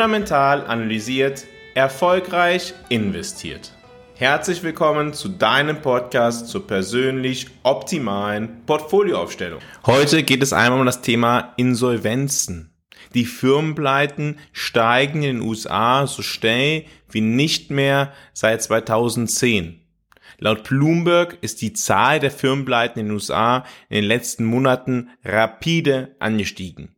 Fundamental analysiert, erfolgreich investiert. Herzlich willkommen zu deinem Podcast zur persönlich optimalen Portfolioaufstellung. Heute geht es einmal um das Thema Insolvenzen. Die Firmenpleiten steigen in den USA so schnell wie nicht mehr seit 2010. Laut Bloomberg ist die Zahl der Firmenpleiten in den USA in den letzten Monaten rapide angestiegen.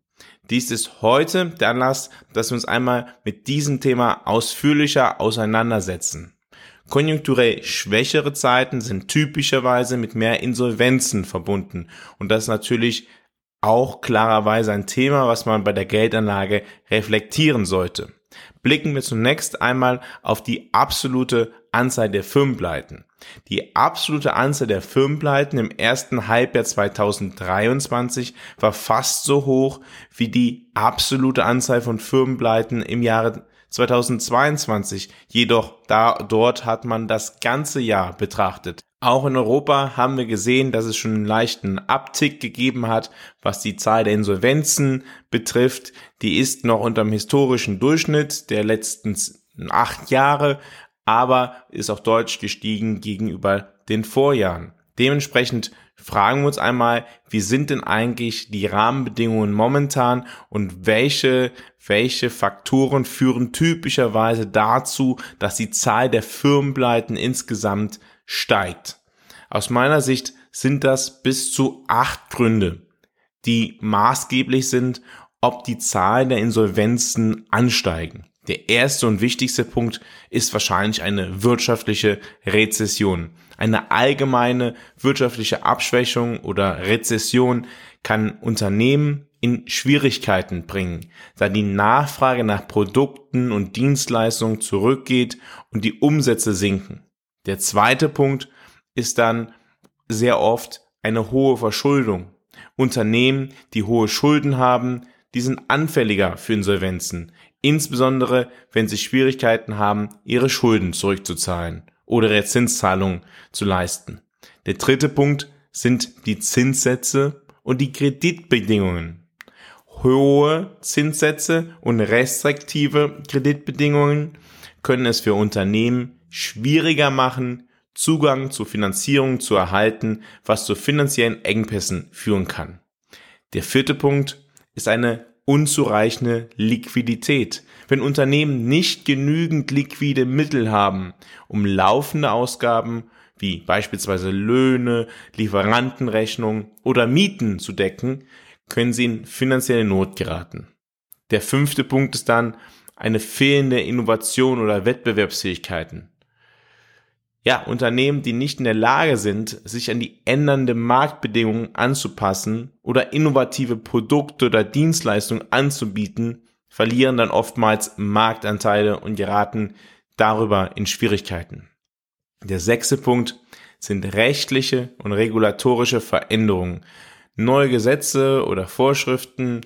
Dies ist heute der Anlass, dass wir uns einmal mit diesem Thema ausführlicher auseinandersetzen. Konjunkturell schwächere Zeiten sind typischerweise mit mehr Insolvenzen verbunden und das ist natürlich auch klarerweise ein Thema, was man bei der Geldanlage reflektieren sollte. Blicken wir zunächst einmal auf die absolute Anzahl der Firmenpleiten. Die absolute Anzahl der Firmenpleiten im ersten Halbjahr 2023 war fast so hoch wie die absolute Anzahl von Firmenpleiten im Jahre 2022. Jedoch da, dort hat man das ganze Jahr betrachtet. Auch in Europa haben wir gesehen, dass es schon einen leichten Abtick gegeben hat, was die Zahl der Insolvenzen betrifft. Die ist noch unter dem historischen Durchschnitt der letzten acht Jahre, aber ist auch deutlich gestiegen gegenüber den Vorjahren. Dementsprechend fragen wir uns einmal, wie sind denn eigentlich die Rahmenbedingungen momentan und welche, welche Faktoren führen typischerweise dazu, dass die Zahl der Firmenpleiten insgesamt steigt. Aus meiner Sicht sind das bis zu acht Gründe, die maßgeblich sind, ob die Zahl der Insolvenzen ansteigen. Der erste und wichtigste Punkt ist wahrscheinlich eine wirtschaftliche Rezession. Eine allgemeine wirtschaftliche Abschwächung oder Rezession kann Unternehmen in Schwierigkeiten bringen, da die Nachfrage nach Produkten und Dienstleistungen zurückgeht und die Umsätze sinken. Der zweite Punkt ist dann sehr oft eine hohe Verschuldung. Unternehmen, die hohe Schulden haben, die sind anfälliger für Insolvenzen, insbesondere wenn sie Schwierigkeiten haben, ihre Schulden zurückzuzahlen oder ihre Zinszahlungen zu leisten. Der dritte Punkt sind die Zinssätze und die Kreditbedingungen. Hohe Zinssätze und restriktive Kreditbedingungen können es für Unternehmen schwieriger machen, Zugang zu Finanzierung zu erhalten, was zu finanziellen Engpässen führen kann. Der vierte Punkt ist eine unzureichende Liquidität. Wenn Unternehmen nicht genügend liquide Mittel haben, um laufende Ausgaben wie beispielsweise Löhne, Lieferantenrechnungen oder Mieten zu decken, können sie in finanzielle Not geraten. Der fünfte Punkt ist dann eine fehlende Innovation oder Wettbewerbsfähigkeiten ja, Unternehmen, die nicht in der Lage sind, sich an die ändernde Marktbedingungen anzupassen oder innovative Produkte oder Dienstleistungen anzubieten, verlieren dann oftmals Marktanteile und geraten darüber in Schwierigkeiten. Der sechste Punkt sind rechtliche und regulatorische Veränderungen. Neue Gesetze oder Vorschriften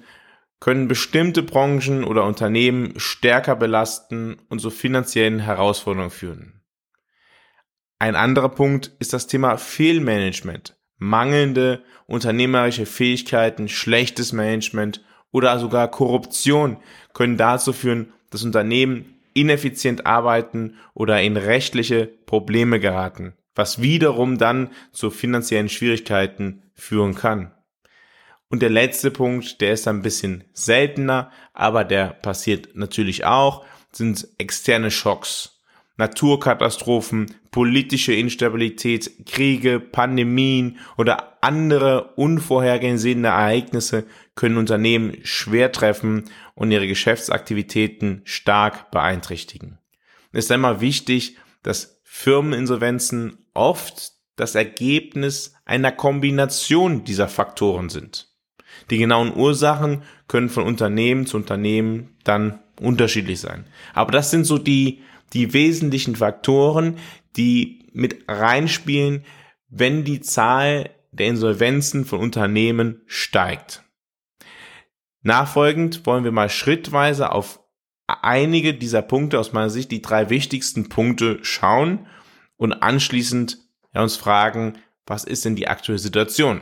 können bestimmte Branchen oder Unternehmen stärker belasten und zu finanziellen Herausforderungen führen. Ein anderer Punkt ist das Thema Fehlmanagement. Mangelnde unternehmerische Fähigkeiten, schlechtes Management oder sogar Korruption können dazu führen, dass Unternehmen ineffizient arbeiten oder in rechtliche Probleme geraten, was wiederum dann zu finanziellen Schwierigkeiten führen kann. Und der letzte Punkt, der ist ein bisschen seltener, aber der passiert natürlich auch, sind externe Schocks. Naturkatastrophen, politische Instabilität, Kriege, Pandemien oder andere unvorhergesehene Ereignisse können Unternehmen schwer treffen und ihre Geschäftsaktivitäten stark beeinträchtigen. Es ist einmal wichtig, dass Firmeninsolvenzen oft das Ergebnis einer Kombination dieser Faktoren sind. Die genauen Ursachen können von Unternehmen zu Unternehmen dann unterschiedlich sein. Aber das sind so die die wesentlichen Faktoren, die mit reinspielen, wenn die Zahl der Insolvenzen von Unternehmen steigt. Nachfolgend wollen wir mal schrittweise auf einige dieser Punkte aus meiner Sicht, die drei wichtigsten Punkte schauen und anschließend uns fragen, was ist denn die aktuelle Situation?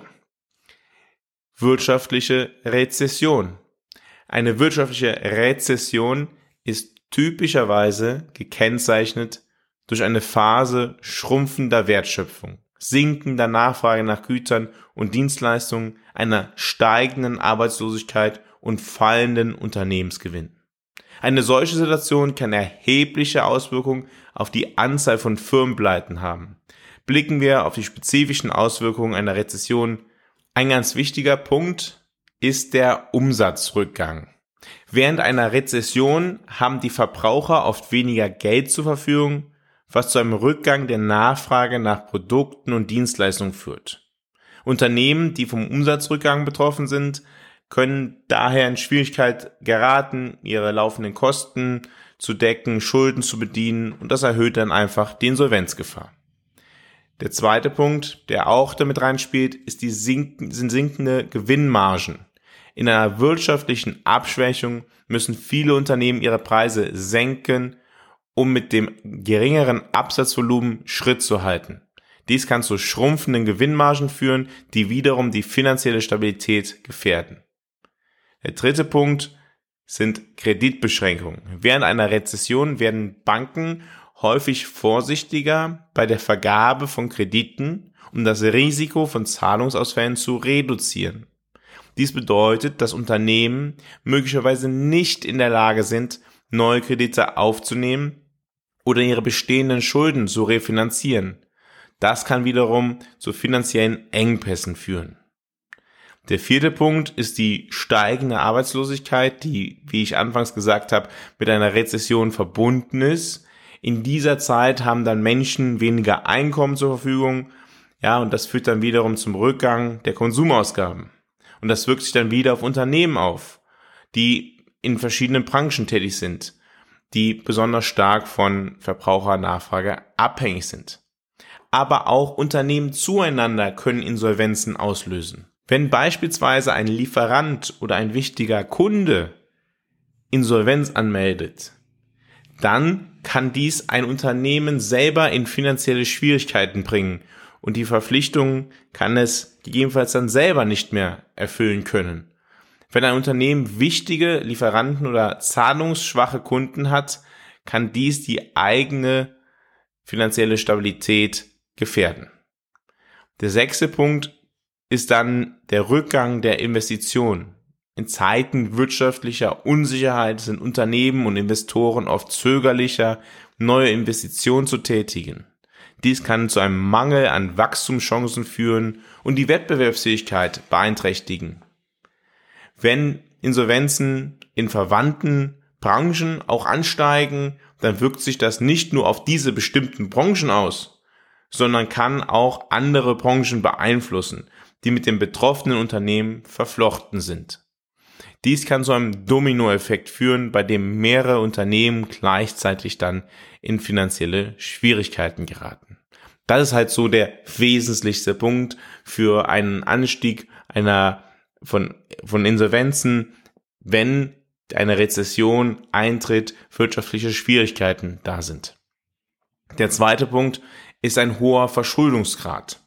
Wirtschaftliche Rezession. Eine wirtschaftliche Rezession ist typischerweise gekennzeichnet durch eine Phase schrumpfender Wertschöpfung, sinkender Nachfrage nach Gütern und Dienstleistungen, einer steigenden Arbeitslosigkeit und fallenden Unternehmensgewinn. Eine solche Situation kann erhebliche Auswirkungen auf die Anzahl von Firmenpleiten haben. Blicken wir auf die spezifischen Auswirkungen einer Rezession. Ein ganz wichtiger Punkt ist der Umsatzrückgang. Während einer Rezession haben die Verbraucher oft weniger Geld zur Verfügung, was zu einem Rückgang der Nachfrage nach Produkten und Dienstleistungen führt. Unternehmen, die vom Umsatzrückgang betroffen sind, können daher in Schwierigkeit geraten, ihre laufenden Kosten zu decken, Schulden zu bedienen und das erhöht dann einfach die Insolvenzgefahr. Der zweite Punkt, der auch damit reinspielt, ist die sinken, sind sinkende Gewinnmargen. In einer wirtschaftlichen Abschwächung müssen viele Unternehmen ihre Preise senken, um mit dem geringeren Absatzvolumen Schritt zu halten. Dies kann zu schrumpfenden Gewinnmargen führen, die wiederum die finanzielle Stabilität gefährden. Der dritte Punkt sind Kreditbeschränkungen. Während einer Rezession werden Banken häufig vorsichtiger bei der Vergabe von Krediten, um das Risiko von Zahlungsausfällen zu reduzieren. Dies bedeutet, dass Unternehmen möglicherweise nicht in der Lage sind, neue Kredite aufzunehmen oder ihre bestehenden Schulden zu refinanzieren. Das kann wiederum zu finanziellen Engpässen führen. Der vierte Punkt ist die steigende Arbeitslosigkeit, die, wie ich anfangs gesagt habe, mit einer Rezession verbunden ist. In dieser Zeit haben dann Menschen weniger Einkommen zur Verfügung, ja, und das führt dann wiederum zum Rückgang der Konsumausgaben. Und das wirkt sich dann wieder auf Unternehmen auf, die in verschiedenen Branchen tätig sind, die besonders stark von Verbrauchernachfrage abhängig sind. Aber auch Unternehmen zueinander können Insolvenzen auslösen. Wenn beispielsweise ein Lieferant oder ein wichtiger Kunde Insolvenz anmeldet, dann kann dies ein Unternehmen selber in finanzielle Schwierigkeiten bringen und die Verpflichtungen kann es gegebenenfalls dann selber nicht mehr erfüllen können. Wenn ein Unternehmen wichtige Lieferanten oder zahlungsschwache Kunden hat, kann dies die eigene finanzielle Stabilität gefährden. Der sechste Punkt ist dann der Rückgang der Investitionen. In Zeiten wirtschaftlicher Unsicherheit sind Unternehmen und Investoren oft zögerlicher, neue Investitionen zu tätigen. Dies kann zu einem Mangel an Wachstumschancen führen und die Wettbewerbsfähigkeit beeinträchtigen. Wenn Insolvenzen in verwandten Branchen auch ansteigen, dann wirkt sich das nicht nur auf diese bestimmten Branchen aus, sondern kann auch andere Branchen beeinflussen die mit dem betroffenen Unternehmen verflochten sind. Dies kann zu einem Dominoeffekt führen, bei dem mehrere Unternehmen gleichzeitig dann in finanzielle Schwierigkeiten geraten. Das ist halt so der wesentlichste Punkt für einen Anstieg einer von, von Insolvenzen, wenn eine Rezession eintritt, wirtschaftliche Schwierigkeiten da sind. Der zweite Punkt ist ein hoher Verschuldungsgrad.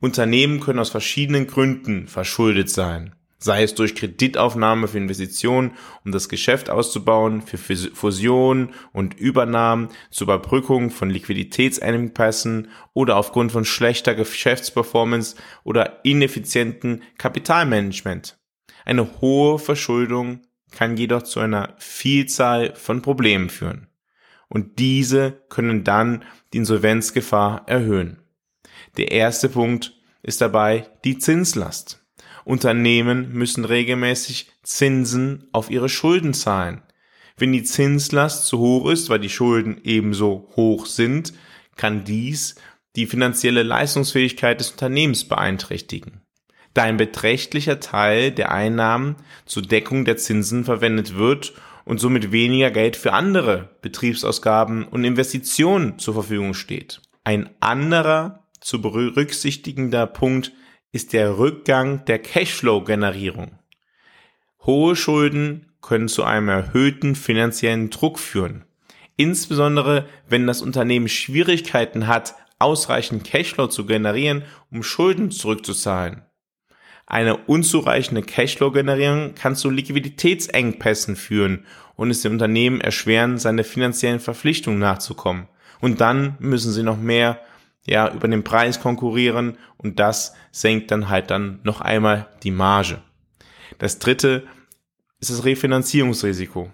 Unternehmen können aus verschiedenen Gründen verschuldet sein. Sei es durch Kreditaufnahme für Investitionen, um das Geschäft auszubauen, für Fusionen und Übernahmen, zur Überbrückung von Liquiditätsengpässen oder aufgrund von schlechter Geschäftsperformance oder ineffizienten Kapitalmanagement. Eine hohe Verschuldung kann jedoch zu einer Vielzahl von Problemen führen. Und diese können dann die Insolvenzgefahr erhöhen. Der erste Punkt ist dabei die Zinslast. Unternehmen müssen regelmäßig Zinsen auf ihre Schulden zahlen. Wenn die Zinslast zu hoch ist, weil die Schulden ebenso hoch sind, kann dies die finanzielle Leistungsfähigkeit des Unternehmens beeinträchtigen. Da ein beträchtlicher Teil der Einnahmen zur Deckung der Zinsen verwendet wird und somit weniger Geld für andere Betriebsausgaben und Investitionen zur Verfügung steht. Ein anderer zu berücksichtigender Punkt ist der Rückgang der Cashflow-Generierung. Hohe Schulden können zu einem erhöhten finanziellen Druck führen. Insbesondere wenn das Unternehmen Schwierigkeiten hat, ausreichend Cashflow zu generieren, um Schulden zurückzuzahlen. Eine unzureichende Cashflow-Generierung kann zu Liquiditätsengpässen führen und es dem Unternehmen erschweren, seine finanziellen Verpflichtungen nachzukommen. Und dann müssen sie noch mehr ja, über den Preis konkurrieren und das senkt dann halt dann noch einmal die Marge. Das dritte ist das Refinanzierungsrisiko.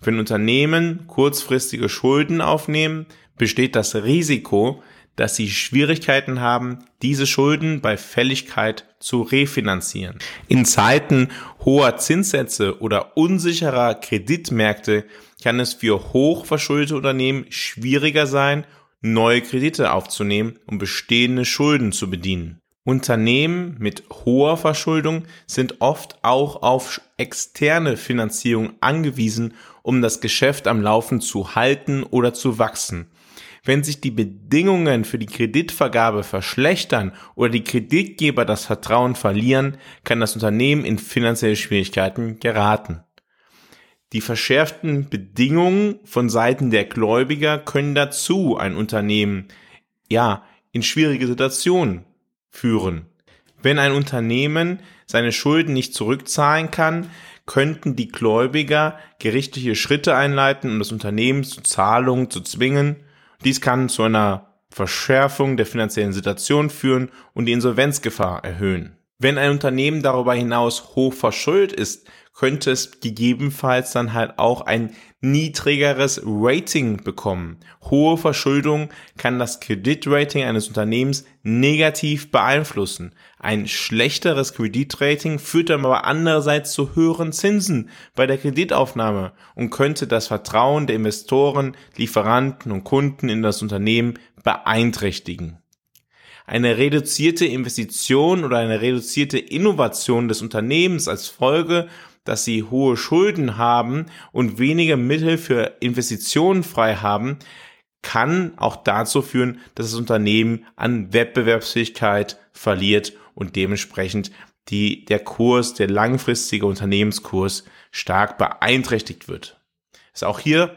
Wenn Unternehmen kurzfristige Schulden aufnehmen, besteht das Risiko, dass sie Schwierigkeiten haben, diese Schulden bei Fälligkeit zu refinanzieren. In Zeiten hoher Zinssätze oder unsicherer Kreditmärkte kann es für hochverschuldete Unternehmen schwieriger sein, neue Kredite aufzunehmen, um bestehende Schulden zu bedienen. Unternehmen mit hoher Verschuldung sind oft auch auf externe Finanzierung angewiesen, um das Geschäft am Laufen zu halten oder zu wachsen. Wenn sich die Bedingungen für die Kreditvergabe verschlechtern oder die Kreditgeber das Vertrauen verlieren, kann das Unternehmen in finanzielle Schwierigkeiten geraten. Die verschärften Bedingungen von Seiten der Gläubiger können dazu ein Unternehmen, ja, in schwierige Situationen führen. Wenn ein Unternehmen seine Schulden nicht zurückzahlen kann, könnten die Gläubiger gerichtliche Schritte einleiten, um das Unternehmen zu Zahlungen zu zwingen. Dies kann zu einer Verschärfung der finanziellen Situation führen und die Insolvenzgefahr erhöhen. Wenn ein Unternehmen darüber hinaus hoch verschuldet ist, könnte es gegebenenfalls dann halt auch ein niedrigeres Rating bekommen. Hohe Verschuldung kann das Kreditrating eines Unternehmens negativ beeinflussen. Ein schlechteres Kreditrating führt dann aber andererseits zu höheren Zinsen bei der Kreditaufnahme und könnte das Vertrauen der Investoren, Lieferanten und Kunden in das Unternehmen beeinträchtigen eine reduzierte Investition oder eine reduzierte Innovation des Unternehmens als Folge, dass sie hohe Schulden haben und weniger Mittel für Investitionen frei haben, kann auch dazu führen, dass das Unternehmen an Wettbewerbsfähigkeit verliert und dementsprechend die, der Kurs, der langfristige Unternehmenskurs stark beeinträchtigt wird. Ist auch hier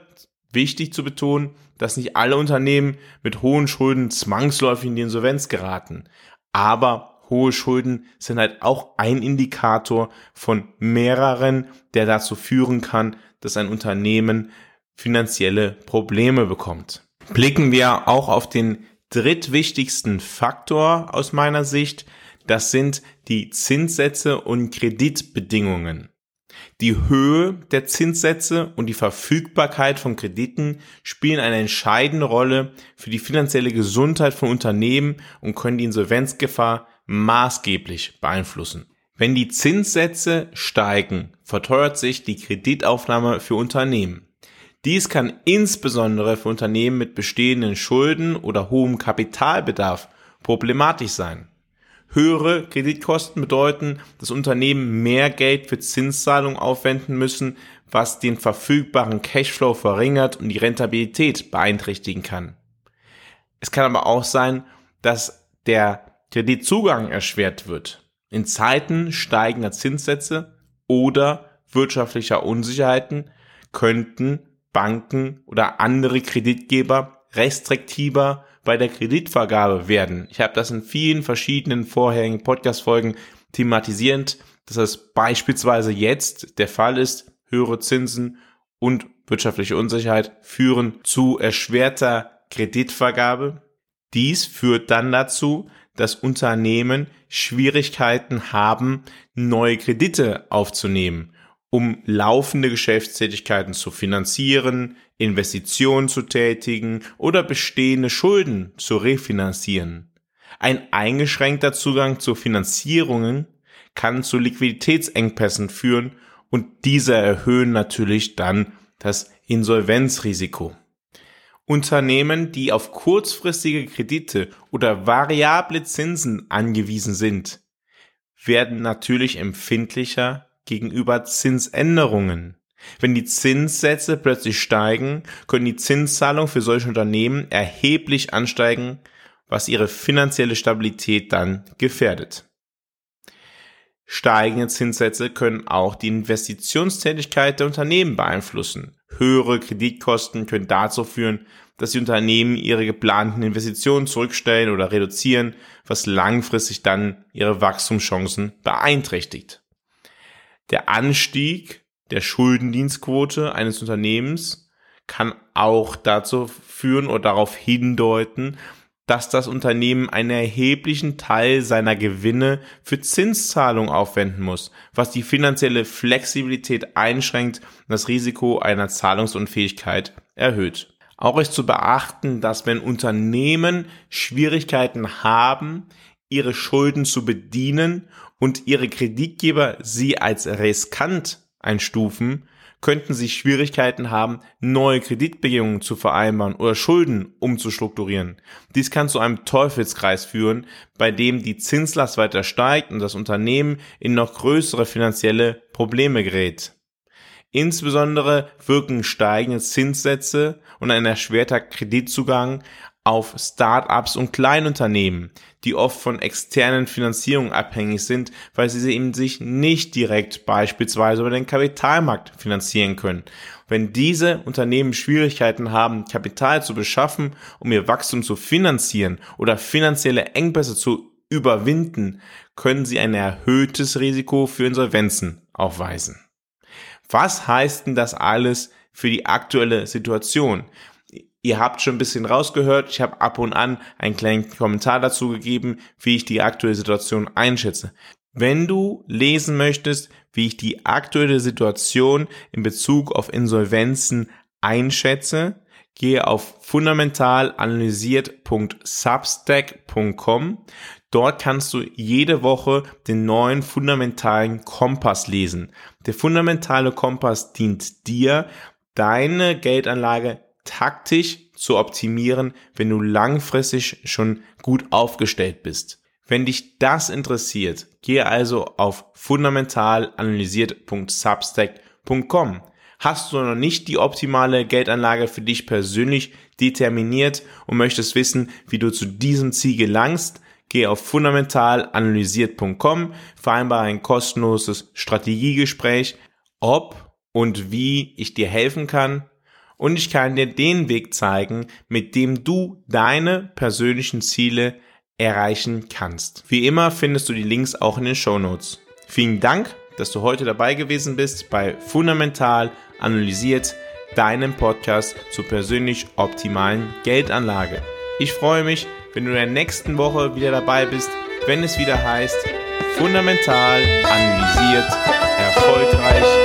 wichtig zu betonen, dass nicht alle Unternehmen mit hohen Schulden zwangsläufig in die Insolvenz geraten. Aber hohe Schulden sind halt auch ein Indikator von mehreren, der dazu führen kann, dass ein Unternehmen finanzielle Probleme bekommt. Blicken wir auch auf den drittwichtigsten Faktor aus meiner Sicht. Das sind die Zinssätze und Kreditbedingungen. Die Höhe der Zinssätze und die Verfügbarkeit von Krediten spielen eine entscheidende Rolle für die finanzielle Gesundheit von Unternehmen und können die Insolvenzgefahr maßgeblich beeinflussen. Wenn die Zinssätze steigen, verteuert sich die Kreditaufnahme für Unternehmen. Dies kann insbesondere für Unternehmen mit bestehenden Schulden oder hohem Kapitalbedarf problematisch sein. Höhere Kreditkosten bedeuten, dass Unternehmen mehr Geld für Zinszahlungen aufwenden müssen, was den verfügbaren Cashflow verringert und die Rentabilität beeinträchtigen kann. Es kann aber auch sein, dass der Kreditzugang erschwert wird. In Zeiten steigender Zinssätze oder wirtschaftlicher Unsicherheiten könnten Banken oder andere Kreditgeber restriktiver bei der Kreditvergabe werden. Ich habe das in vielen verschiedenen vorherigen Podcast-Folgen thematisierend, dass das beispielsweise jetzt der Fall ist. Höhere Zinsen und wirtschaftliche Unsicherheit führen zu erschwerter Kreditvergabe. Dies führt dann dazu, dass Unternehmen Schwierigkeiten haben, neue Kredite aufzunehmen, um laufende Geschäftstätigkeiten zu finanzieren, Investitionen zu tätigen oder bestehende Schulden zu refinanzieren. Ein eingeschränkter Zugang zu Finanzierungen kann zu Liquiditätsengpässen führen und diese erhöhen natürlich dann das Insolvenzrisiko. Unternehmen, die auf kurzfristige Kredite oder variable Zinsen angewiesen sind, werden natürlich empfindlicher gegenüber Zinsänderungen. Wenn die Zinssätze plötzlich steigen, können die Zinszahlungen für solche Unternehmen erheblich ansteigen, was ihre finanzielle Stabilität dann gefährdet. Steigende Zinssätze können auch die Investitionstätigkeit der Unternehmen beeinflussen. Höhere Kreditkosten können dazu führen, dass die Unternehmen ihre geplanten Investitionen zurückstellen oder reduzieren, was langfristig dann ihre Wachstumschancen beeinträchtigt. Der Anstieg der Schuldendienstquote eines Unternehmens kann auch dazu führen oder darauf hindeuten, dass das Unternehmen einen erheblichen Teil seiner Gewinne für Zinszahlungen aufwenden muss, was die finanzielle Flexibilität einschränkt und das Risiko einer Zahlungsunfähigkeit erhöht. Auch ist zu beachten, dass wenn Unternehmen Schwierigkeiten haben, ihre Schulden zu bedienen und ihre Kreditgeber sie als riskant einstufen, könnten sie Schwierigkeiten haben, neue Kreditbedingungen zu vereinbaren oder Schulden umzustrukturieren. Dies kann zu einem Teufelskreis führen, bei dem die Zinslast weiter steigt und das Unternehmen in noch größere finanzielle Probleme gerät. Insbesondere wirken steigende Zinssätze und ein erschwerter Kreditzugang auf Start-ups und Kleinunternehmen, die oft von externen Finanzierungen abhängig sind, weil sie eben sich nicht direkt beispielsweise über den Kapitalmarkt finanzieren können. Wenn diese Unternehmen Schwierigkeiten haben, Kapital zu beschaffen, um ihr Wachstum zu finanzieren oder finanzielle Engpässe zu überwinden, können sie ein erhöhtes Risiko für Insolvenzen aufweisen. Was heißt denn das alles für die aktuelle Situation? Ihr habt schon ein bisschen rausgehört. Ich habe ab und an einen kleinen Kommentar dazu gegeben, wie ich die aktuelle Situation einschätze. Wenn du lesen möchtest, wie ich die aktuelle Situation in Bezug auf Insolvenzen einschätze, gehe auf fundamentalanalysiert.substack.com. Dort kannst du jede Woche den neuen fundamentalen Kompass lesen. Der fundamentale Kompass dient dir, deine Geldanlage taktisch zu optimieren, wenn du langfristig schon gut aufgestellt bist. Wenn dich das interessiert, gehe also auf fundamentalanalysiert.substack.com. Hast du noch nicht die optimale Geldanlage für dich persönlich determiniert und möchtest wissen, wie du zu diesem Ziel gelangst, Gehe auf fundamentalanalysiert.com, vereinbare ein kostenloses Strategiegespräch, ob und wie ich dir helfen kann und ich kann dir den Weg zeigen, mit dem du deine persönlichen Ziele erreichen kannst. Wie immer findest du die Links auch in den Show Notes. Vielen Dank, dass du heute dabei gewesen bist bei Fundamental analysiert, deinem Podcast zur persönlich optimalen Geldanlage. Ich freue mich, wenn du in der nächsten Woche wieder dabei bist, wenn es wieder heißt, fundamental analysiert, erfolgreich